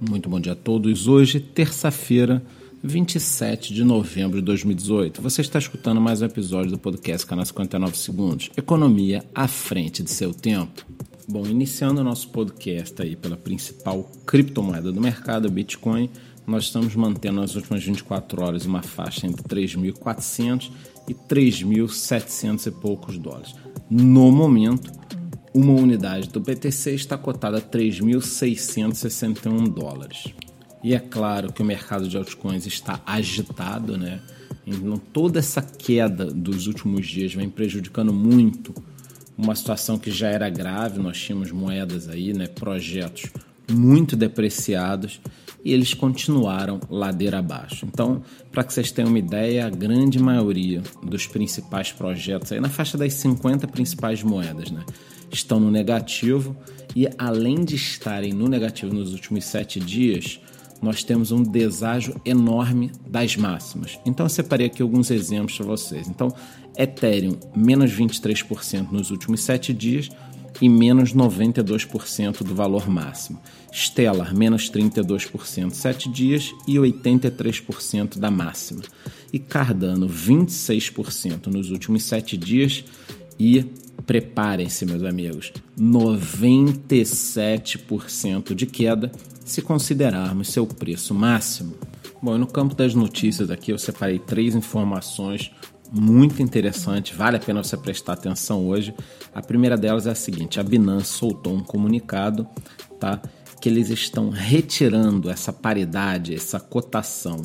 Muito bom dia a todos. Hoje, terça-feira, 27 de novembro de 2018. Você está escutando mais um episódio do podcast Canal 59 Segundos. Economia à frente de seu tempo. Bom, iniciando o nosso podcast aí pela principal criptomoeda do mercado, Bitcoin, nós estamos mantendo nas últimas 24 horas uma faixa entre 3.400 e 3.700 e poucos dólares. No momento, uma unidade do BTC está cotada a 3.661 dólares. E é claro que o mercado de altcoins está agitado, né? Então, toda essa queda dos últimos dias vem prejudicando muito uma situação que já era grave. Nós tínhamos moedas aí, né? Projetos muito depreciados e eles continuaram ladeira abaixo. Então, para que vocês tenham uma ideia, a grande maioria dos principais projetos, aí na faixa das 50 principais moedas, né, estão no negativo e além de estarem no negativo nos últimos sete dias, nós temos um deságio enorme das máximas. Então eu separei aqui alguns exemplos para vocês. Então, Ethereum, menos 23% nos últimos sete dias, e menos 92% do valor máximo. Stellar, menos 32%, 7 dias e 83% da máxima. E Cardano, 26% nos últimos 7 dias e preparem-se, meus amigos, 97% de queda se considerarmos seu preço máximo. Bom, no campo das notícias aqui eu separei três informações muito interessante, vale a pena você prestar atenção hoje. A primeira delas é a seguinte: a Binance soltou um comunicado, tá? Que eles estão retirando essa paridade, essa cotação,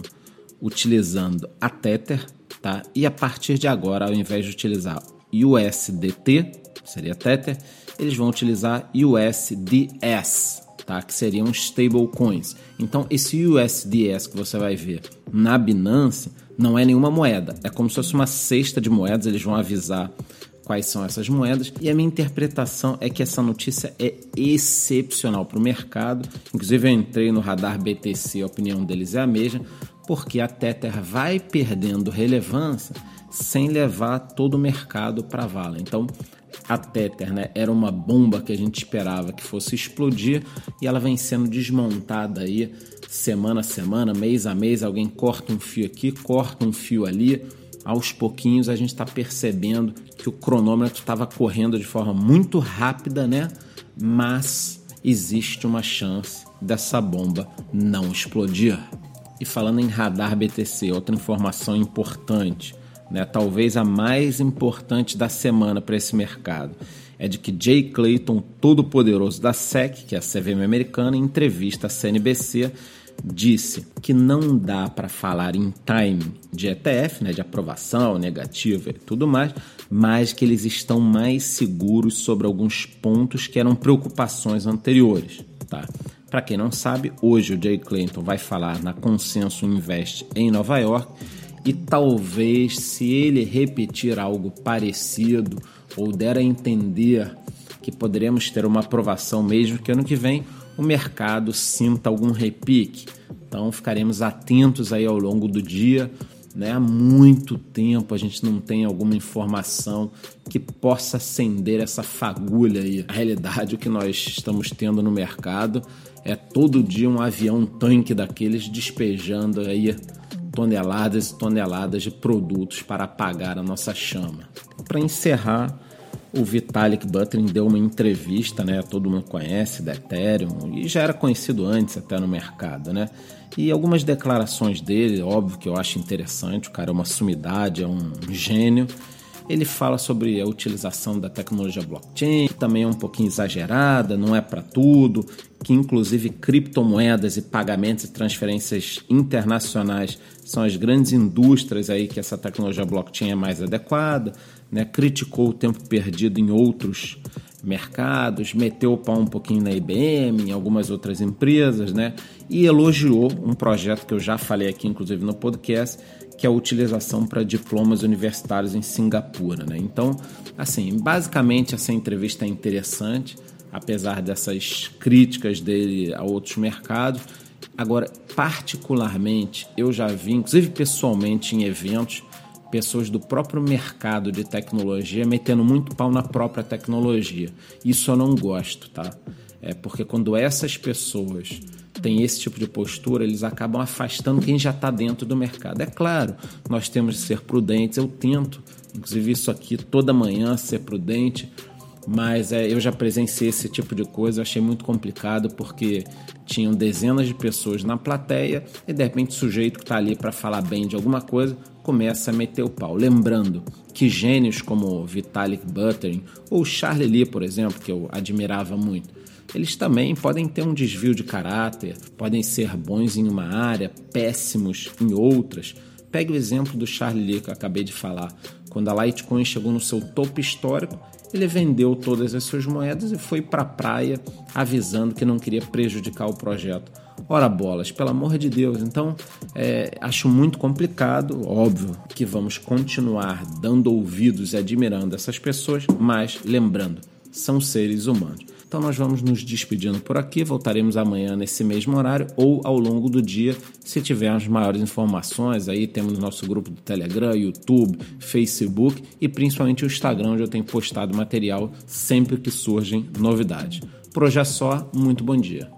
utilizando a Tether, tá? E a partir de agora, ao invés de utilizar USDT, seria Tether, eles vão utilizar USDS, tá? Que seriam stablecoins. Então, esse USDS que você vai ver na Binance não é nenhuma moeda, é como se fosse uma cesta de moedas, eles vão avisar quais são essas moedas. E a minha interpretação é que essa notícia é excepcional para o mercado. Inclusive, eu entrei no radar BTC, a opinião deles é a mesma, porque a Tether vai perdendo relevância sem levar todo o mercado para vala. Então, a Tether né, era uma bomba que a gente esperava que fosse explodir e ela vem sendo desmontada aí semana a semana, mês a mês. Alguém corta um fio aqui, corta um fio ali. Aos pouquinhos a gente está percebendo que o cronômetro estava correndo de forma muito rápida, né? Mas existe uma chance dessa bomba não explodir. E falando em radar BTC, outra informação importante né, talvez a mais importante da semana para esse mercado, é de que Jay Clayton, todo-poderoso da SEC, que é a CVM americana, em entrevista à CNBC, disse que não dá para falar em time de ETF, né, de aprovação negativa e tudo mais, mas que eles estão mais seguros sobre alguns pontos que eram preocupações anteriores. Tá? Para quem não sabe, hoje o Jay Clayton vai falar na Consenso Invest em Nova York e talvez, se ele repetir algo parecido ou der a entender que poderemos ter uma aprovação mesmo que ano que vem o mercado sinta algum repique. Então ficaremos atentos aí ao longo do dia. Né? Há muito tempo a gente não tem alguma informação que possa acender essa fagulha aí. A realidade, o que nós estamos tendo no mercado é todo dia um avião tanque daqueles despejando aí toneladas e toneladas de produtos para apagar a nossa chama. Para encerrar, o Vitalik Buterin deu uma entrevista, né? Todo mundo conhece da Ethereum e já era conhecido antes até no mercado, né? E algumas declarações dele, óbvio que eu acho interessante, o cara é uma sumidade, é um gênio. Ele fala sobre a utilização da tecnologia blockchain, que também é um pouquinho exagerada, não é para tudo, que inclusive criptomoedas e pagamentos e transferências internacionais são as grandes indústrias aí que essa tecnologia blockchain é mais adequada, né? criticou o tempo perdido em outros mercados, meteu o pau um pouquinho na IBM, em algumas outras empresas, né? E elogiou um projeto que eu já falei aqui, inclusive no podcast, que é a utilização para diplomas universitários em Singapura. Né? Então, assim, basicamente essa entrevista é interessante, apesar dessas críticas dele a outros mercados. Agora, particularmente, eu já vi, inclusive pessoalmente em eventos, pessoas do próprio mercado de tecnologia metendo muito pau na própria tecnologia. Isso eu não gosto, tá? É porque quando essas pessoas tem esse tipo de postura, eles acabam afastando quem já está dentro do mercado. É claro, nós temos de ser prudentes, eu tento, inclusive isso aqui toda manhã, ser prudente, mas é, eu já presenciei esse tipo de coisa, achei muito complicado porque tinham dezenas de pessoas na plateia e de repente o sujeito que está ali para falar bem de alguma coisa começa a meter o pau. Lembrando que gênios como Vitalik Buterin ou Charlie Lee, por exemplo, que eu admirava muito, eles também podem ter um desvio de caráter, podem ser bons em uma área, péssimos em outras. Pegue o exemplo do Charlie Lee que eu acabei de falar. Quando a Litecoin chegou no seu topo histórico, ele vendeu todas as suas moedas e foi para a praia avisando que não queria prejudicar o projeto. Ora bolas, pelo amor de Deus. Então, é, acho muito complicado. Óbvio que vamos continuar dando ouvidos e admirando essas pessoas, mas lembrando, são seres humanos. Então nós vamos nos despedindo por aqui, voltaremos amanhã nesse mesmo horário ou ao longo do dia, se tivermos maiores informações. Aí temos nosso grupo do Telegram, YouTube, Facebook e principalmente o Instagram, onde eu tenho postado material sempre que surgem novidades. Por hoje é só, muito bom dia.